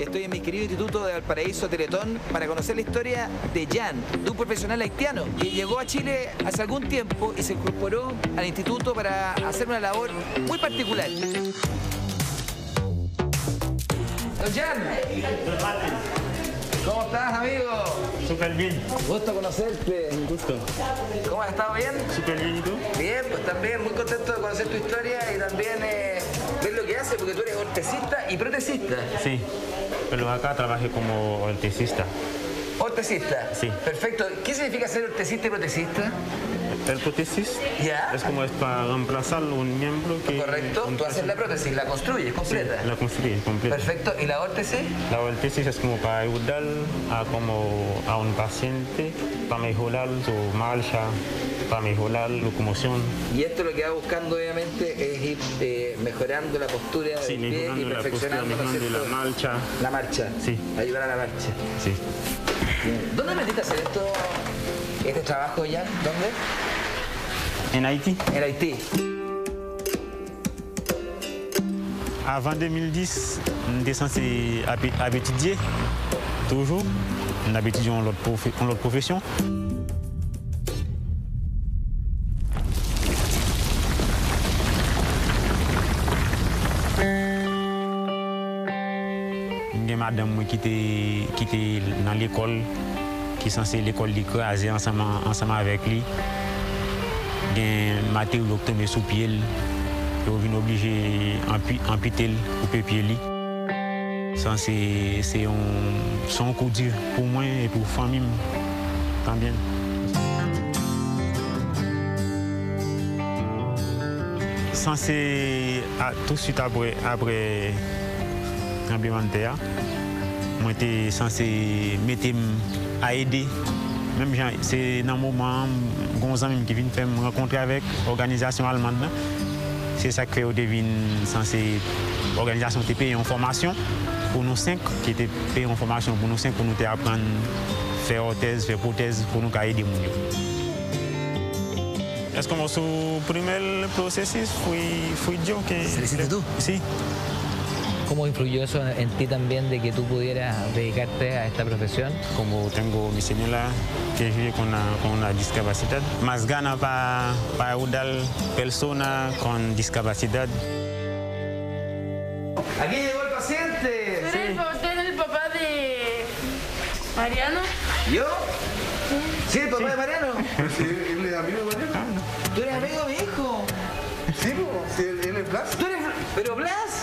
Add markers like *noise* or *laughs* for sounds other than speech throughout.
Estoy en mi querido Instituto de Valparaíso Teletón para conocer la historia de Jan, de un profesional haitiano que llegó a Chile hace algún tiempo y se incorporó al instituto para hacer una labor muy particular. Don Jan, ¿cómo estás, amigo? Súper bien. Gusto conocerte. Un gusto. ¿Cómo has estado bien? Súper bien, ¿y tú? Bien, pues también muy contento de conocer tu historia y también eh, ver lo que haces, porque tú eres ortesista y protecista. Sí. Pero acá trabajé como ortesista. Ortesista. Sí. Perfecto. ¿Qué significa ser ortesista y protecista? El prótesis Ya. es como es para reemplazar un miembro que... Correcto. Tú haces la prótesis, la construyes completa. La construí completa. Perfecto. ¿Y la órtesis? La ortesis es como para ayudar a, como a un paciente para mejorar su marcha, para mejorar la locomoción. Y esto lo que va buscando obviamente es ir eh, mejorando la postura Sí, del pie y mejorando la postura, perfeccionando ¿no es mejorando la marcha. La marcha. Sí. Ayudar a la marcha. Sí. ¿Dónde metiste a hacer esto, este trabajo ya? ¿Dónde? En Haïti, En Haití. avant 2010, on était censé étudier, toujours. On étudié en l'autre profession. madame mwen ki te nan l'ekol, ki sanse l'ekol li kraze anseman avèk li, gen mater lòk tome sou piel, yo vin oblije ampite l ou pe piel li. San se yon kou dir pou mwen et pou famim tanbyen. San se tout süt apre implemente ya, Moi j'étais censé mettre à aider même gens, c'est dans le moment ami qui vient faire me rencontrer avec l'organisation allemande. C'est ça que fait au devine censé organisation qui paye en formation pour nous cinq qui était en formation pour nous cinq pour nous apprendre faire orthèse, faire prothèse pour nous aider moun yo. Est-ce que su primer processus? Fui fui yo que ¿Se lo hiciste tú? ¿Cómo influyó eso en ti también de que tú pudieras dedicarte a esta profesión? como tengo mi señora que vive con una, con una discapacidad, más gana para para ayudar personas con discapacidad. Aquí llegó el paciente. ¿Tú eres, eres el papá de Mariano? ¿Yo? Sí, el papá de Mariano. Sí, él es amigo de Mariano. ¿Tú eres amigo de mi hijo? Sí, él, él es Blas. ¿Tú eres... Pero Blas,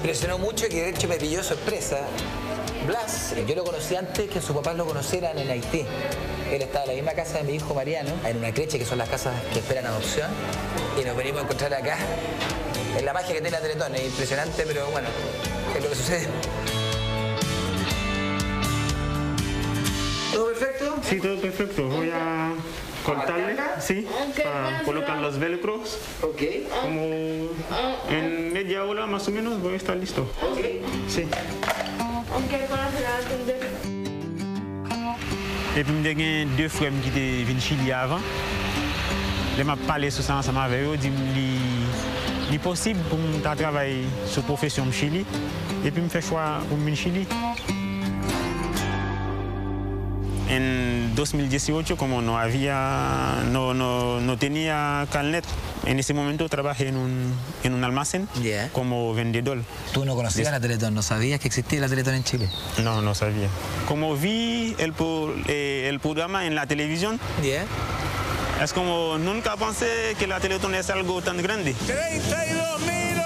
impresionó mucho que de hecho me pilló sorpresa. Blas, yo lo conocí antes que sus papás lo conocieran en Haití. Él estaba en la misma casa de mi hijo Mariano, en una creche que son las casas que esperan adopción, y nos venimos a encontrar acá. Es la magia que tiene la Teletón, es impresionante, pero bueno, es lo que sucede. ¿Todo perfecto? Sí, todo perfecto. Sí, para colocar los velcros. Ok. Como en media hora más o menos voy a estar listo. Sí. Aunque para se la va a entender. Et puis, j'ai gagné deux frères qui étaient venus Chili avant. Je m'ai parlé sur ça ensemble avec eux. Dit qu'il est possible pour travailler sur la profession de Chili. Et puis, je fais choix pour venir Chili. En 2018, como no había, no, no, no tenía carnet, en ese momento trabajé en un, en un almacén como vendedor. Tú no conocías la Teletón, no sabías que existía la Teletón en Chile. No, no sabía. Como vi el, eh, el programa en la televisión, ¿Ya? es como nunca pensé que la Teletón es algo tan grande. 32.850.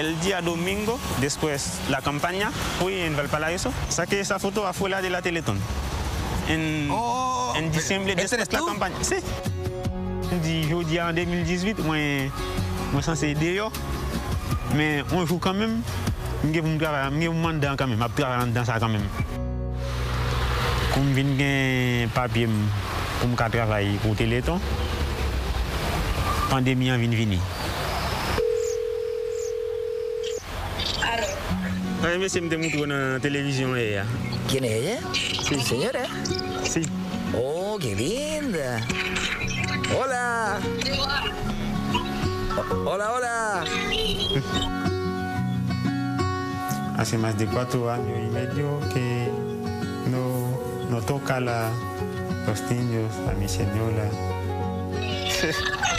El día domingo, después la campaña, fui en Valparaíso, saqué esa foto afuera de la Teletón. En, Oh, en diciembre, ¿este después eres la campaña. Sí. Du jeudi en 2018, moi, moi censé yo. Mais un jour quand même, je vais me travailler, je vais me dedans quand même, je travailler dans ça quand même. Comme je viens papier pour travailler pour Téléthon, la pandémie vient venir. Ay, me siempre mucho en la televisión ella. ¿Quién es ella? Sí. ¿Señora? Sí. Oh, qué linda. Hola. Hola, hola. *laughs* Hace más de cuatro años y medio que no, no toca la, los niños a mi señora. *laughs*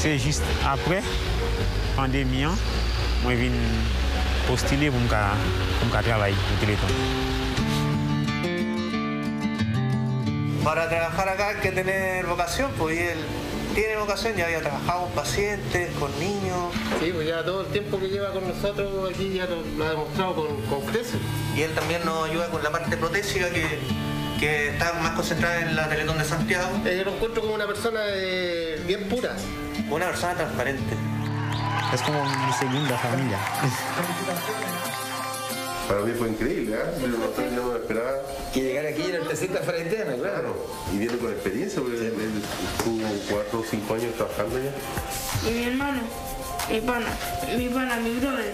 C'est juste après, pandémie, moi je viens postuler pour me travailler au téléphone. Para trabajar acá hay que tener vocación, pues y él tiene vocación, ya había trabajado con pacientes, con niños, Sí, pues ya todo el tiempo que lleva con nosotros aquí ya lo, lo ha demostrado con, con creces. y él también nos ayuda con la parte protésica que, que está más concentrada en la Teletón de Santiago. Eh, Yo lo encuentro como una persona eh, bien pura. Una persona transparente. Es como mi segunda familia. Para mí fue increíble, ¿eh? Yo no, yo no me esperaba. Que llegar aquí en el tecito frenteno, claro. Claro, y viene con experiencia, porque él, cuatro o cinco años trabajando ya. Y mi hermano, mi pana, mi pana, mi brother.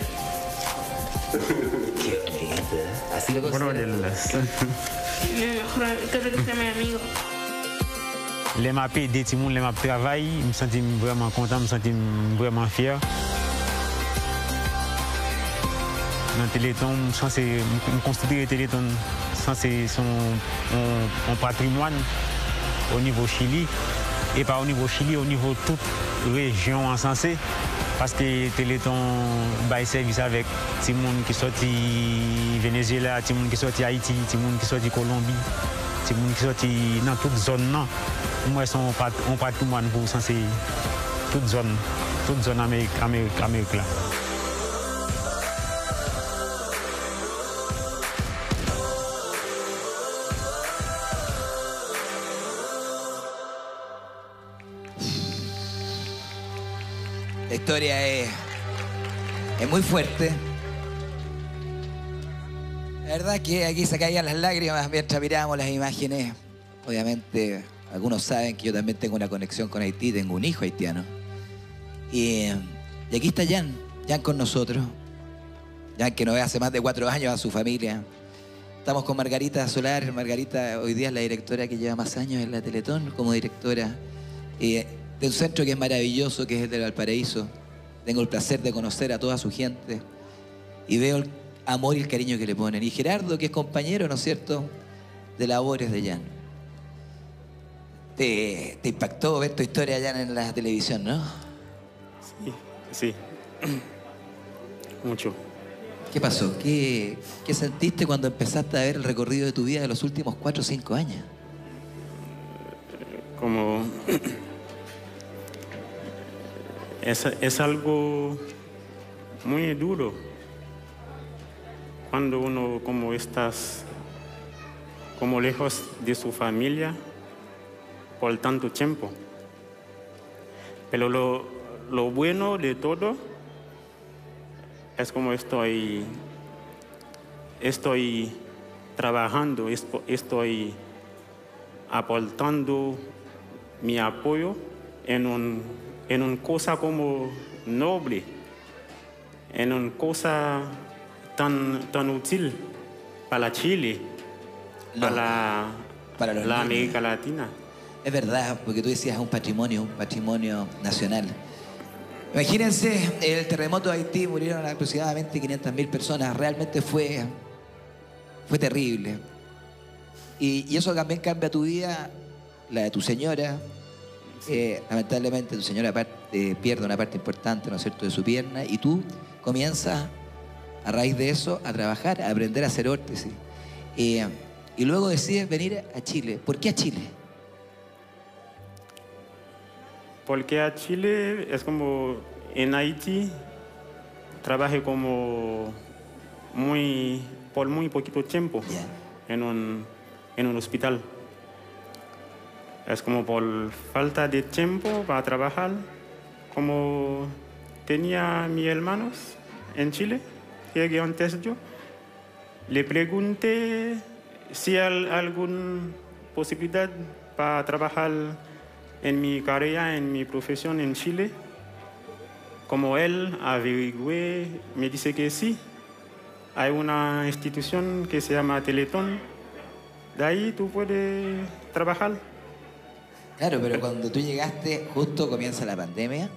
Qué lindo, ¿eh? Así lo Bueno, considero. el- Mi mejor amigo, creo que sea mi amigo. Les m'a payé des petits les m'a travaillé, je me sentais vraiment content, je me sentais vraiment fier. Dans Téléthon, je je considère Téléthon, c'est son patrimoine au niveau Chili, et pas au niveau Chili, au niveau toute région encensée. Parce que Téléthon bail service avec tout le monde qui sorti Venezuela, tout le monde qui sorti Haïti, tout le monde qui sorti Colombie, tout le monde qui sorti dans toute zone. Un pat- un patrimoine pour censer toute zone, toute zone Amérique, Amérique, Amérique là. La historia es, es muy fuerte. La verdad que aquí se caían las lágrimas mientras mirábamos las imágenes. Obviamente, algunos saben que yo también tengo una conexión con Haití, tengo un hijo haitiano. Y, y aquí está Jan, Jan con nosotros. Jan que no ve hace más de cuatro años a su familia. Estamos con Margarita Solar. Margarita hoy día es la directora que lleva más años en la Teletón como directora eh, de un centro que es maravilloso, que es el de Valparaíso. Tengo el placer de conocer a toda su gente y veo el amor y el cariño que le ponen. Y Gerardo, que es compañero, ¿no es cierto?, de labores de Jan. Te, te impactó ver tu historia Jan en la televisión, ¿no? Sí, sí. *clears throat* Mucho. ¿Qué pasó? ¿Qué, ¿Qué sentiste cuando empezaste a ver el recorrido de tu vida de los últimos cuatro o cinco años? como *clears throat* es, es algo muy duro cuando uno como estás como lejos de su familia por tanto tiempo. Pero lo, lo bueno de todo es como estoy, estoy trabajando, estoy aportando mi apoyo en un, en una cosa como noble, en una cosa tan, tan útil para Chile, No, para, la niños. América Latina. Es verdad, porque tú decías un patrimonio, un patrimonio nacional. Imagínense, en el terremoto de Haití murieron aproximadamente 500.000 personas. Realmente fue, fue terrible. Y, y eso también cambia tu vida, la de tu señora. Eh, lamentablemente tu señora eh, pierde una parte importante, ¿no es cierto?, de su pierna. Y tú comienzas, a raíz de eso, a trabajar, a aprender a hacer órtesis. Eh, y luego decides venir a Chile. ¿Por qué a Chile? Porque a Chile es como en Haití trabajé como muy por muy poquito tiempo en un, en un hospital. Es como por falta de tiempo para trabajar, como tenía mis hermanos en Chile, llegué antes yo, le pregunté si hay alguna posibilidad para trabajar en mi carrera, en mi profesión en Chile. Como él averigüé, me dice que sí. hay una institución que se llama Teletón. De ahí tú puedes trabajar. Claro, pero cuando tú llegaste, justo comienza la pandemia.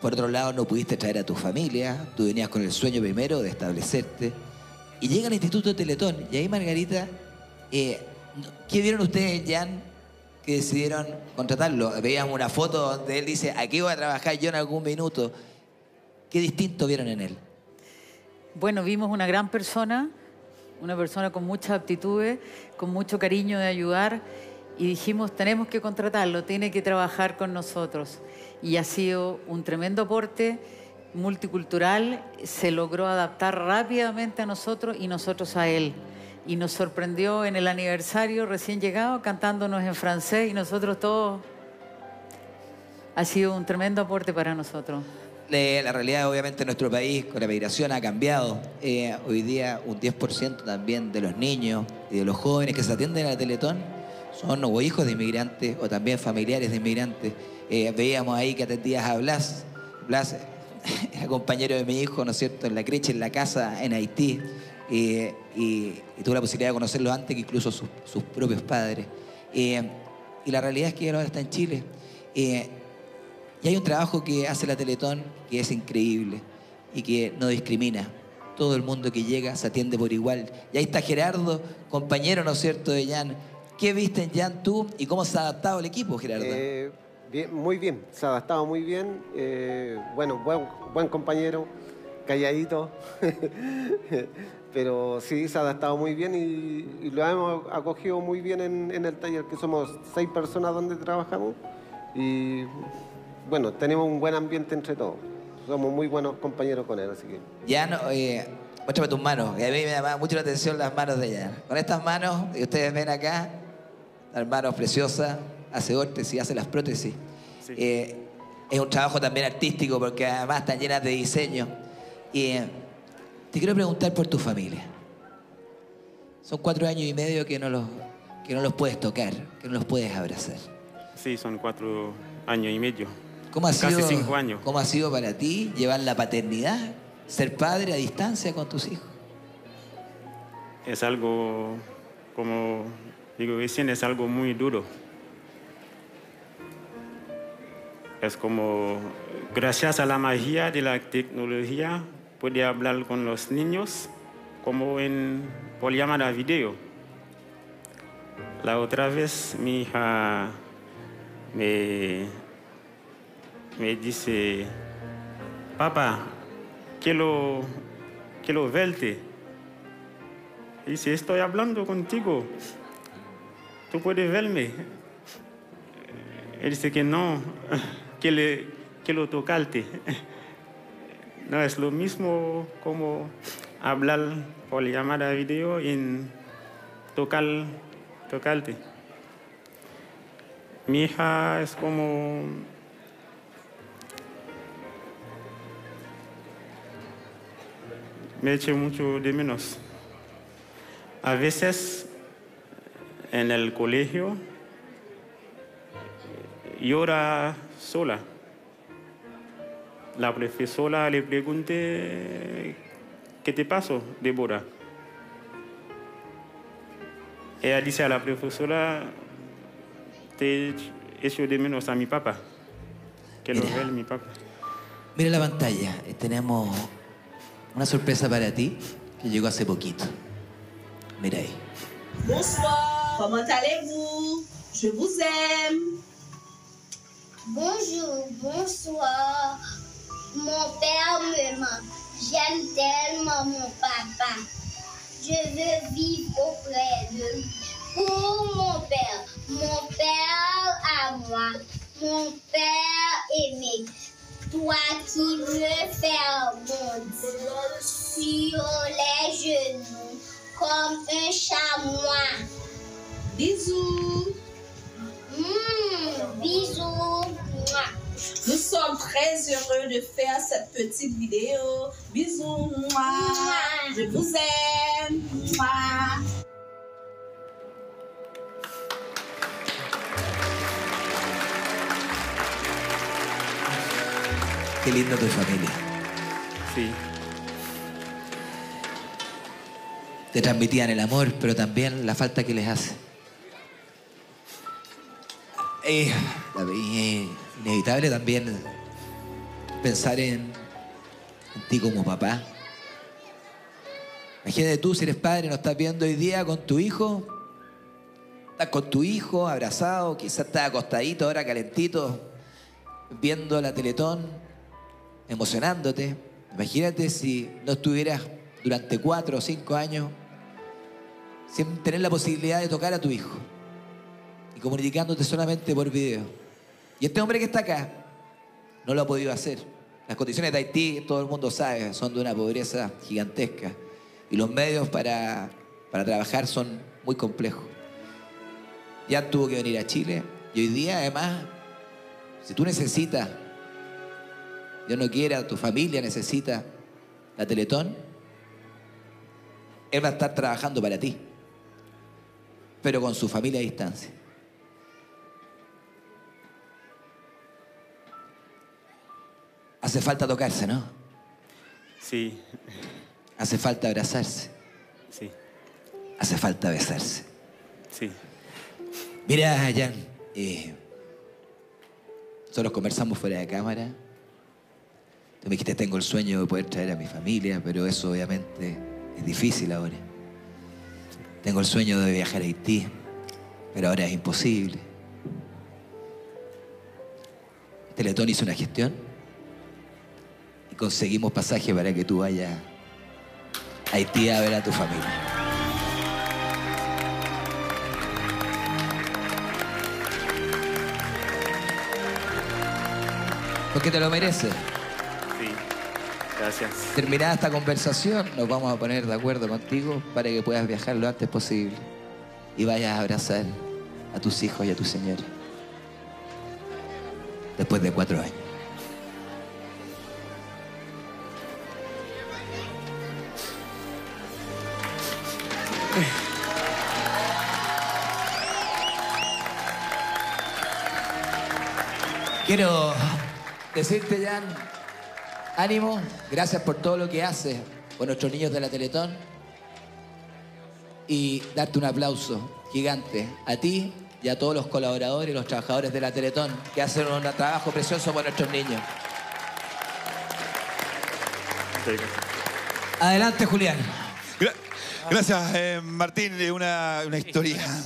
Por otro lado, no pudiste traer a tu familia. Tú venías con el sueño primero de establecerte. Y llega al Instituto Teletón. Y ahí, Margarita, eh, ¿qué vieron ustedes, Jan, que decidieron contratarlo? Veíamos una foto donde él dice, aquí voy a trabajar yo en algún minuto. ¿Qué distinto vieron en él? Bueno, vimos una gran persona, una persona con muchas aptitudes, con mucho cariño de ayudar y dijimos, tenemos que contratarlo, tiene que trabajar con nosotros. Y ha sido un tremendo aporte multicultural, se logró adaptar rápidamente a nosotros y nosotros a él. Y nos sorprendió en el aniversario recién llegado cantándonos en francés y nosotros todos... Ha sido un tremendo aporte para nosotros. Eh, la realidad, obviamente, en nuestro país con la migración ha cambiado. Eh, hoy día, un 10% también de los niños y de los jóvenes que se atienden a la Teletón son o hijos de inmigrantes o también familiares de inmigrantes. Eh, veíamos ahí que atendías a Blas. Blas *laughs* era compañero de mi hijo, ¿no es cierto?, en la creche, en la casa, en Haití. Y, y tuve la posibilidad de conocerlo antes que incluso sus, propios padres. y la realidad es que ahora está en Chile. Y hay un trabajo que hace la Teletón que es increíble y que no discrimina. Todo el mundo que llega se atiende por igual. Y ahí está Gerardo, compañero, ¿no es cierto?, de Jan. ¿Qué viste en Jan tú y cómo se ha adaptado el equipo, Gerardo? Eh, muy bien, se ha adaptado muy bien. Eh, bueno, buen, buen compañero, calladito. *laughs* Pero sí, se ha adaptado muy bien y, lo hemos acogido muy bien en, en el taller, que somos seis personas donde trabajamos. Y bueno, tenemos un buen ambiente entre todos. Somos muy buenos compañeros con él, así que... Ya no, eh, muéstrame tus manos. Y a mí me llama mucho la atención las manos de ella. Con estas manos, y ustedes ven acá, las manos preciosas, hace órtesis, hace las prótesis. Eh, es un trabajo también artístico porque además están llenas de diseño. Y eh, te quiero preguntar por tu familia. Son cuatro años y medio que no los, que no los puedes tocar, que no los puedes abrazar. Sí, son cuatro años y medio. ¿Cómo ha Casi sido, cinco años. ¿Cómo ha sido para ti llevar la paternidad, ser padre a distancia con tus hijos? Es algo, como digo recién, es algo muy duro. Es como, gracias a la magia de la tecnología, puede hablar con los niños como en, por llamada video. La otra vez mi hija me, me dice, papá, quiero, quiero verte. Dice, estoy hablando contigo, tú puedes verme. Él dice que no, *laughs* quiero, quiero tocarte. No es lo mismo como hablar por llamada video y tocar, tocarte. Mi hija es como me eché mucho de menos. A veces en el colegio llora sola. La profesora le pregunté, ¿qué te pasó, Débora? Ella dice a la profesora, te echo de menos a mi papá. Que lo Mira. ve mi papá. Mira la pantalla, eh, tenemos una sorpresa para ti que llegó hace poquito. Mira ahí. Bonsoir, comment allez-vous Je vous aime. Bonjour, bonsoir. Mon père me manque. J'aime tellement mon papa. Je veux vivre auprès de lui. Pour mon père, mon père à moi, mon père aimé. Toi qui veux faire bondir sur les genoux comme un chamois. Bisous. Mmh, bisous. Nous sommes très heureux de faire cette petite vidéo. Bisous. Mouah. Je vous aime. Mouah. Qué lindo tu familia. Sí. te transmitían el amor, pero también la falta que les hace. Eh, la veía inevitable también pensar en, ti como papá. Imagínate tú si eres padre, no estás viendo hoy día con tu hijo. Estás con tu hijo abrazado, quizás estás acostadito ahora calentito, viendo la Teletón, emocionándote. Imagínate si no estuvieras durante cuatro o cinco años sin tener la posibilidad de tocar a tu hijo y comunicándote solamente por video. Y este hombre que está acá no lo ha podido hacer. Las condiciones de Haití, todo el mundo sabe, son de una pobreza gigantesca. Y los medios para, para trabajar son muy complejos. Ya tuvo que venir a Chile. Y hoy día, además, si tú necesitas, Dios no quiera, tu familia necesita la Teletón, Él va a estar trabajando para ti, pero con su familia a distancia. Hace falta tocarse, ¿no? Sí, Hace falta abrazarse. sí, Hace falta besarse. sí. Mira, Jan, eh, nosotros conversamos fuera de cámara. Tú me dijiste, tengo el sueño de poder traer a mi familia, pero eso obviamente es difícil ahora. Tengo el sueño de viajar a Haití, pero ahora es imposible. Teletón hizo una gestión conseguimos pasaje para que tú vayas a Haití a ver a tu familia. Porque te lo mereces. Sí, gracias. Terminada esta conversación, nos vamos a poner de acuerdo contigo para que puedas viajar lo antes posible y vayas a abrazar a tus hijos y a tu señora. Después de cuatro años. Quiero decirte, Jan, ánimo, gracias por todo lo que haces por nuestros niños de la Teletón y darte un aplauso gigante a ti y a todos los colaboradores y los trabajadores de la Teletón que hacen un trabajo precioso por nuestros niños. Adelante, Julián. Gra- Gracias, eh, Martín. Una, una historia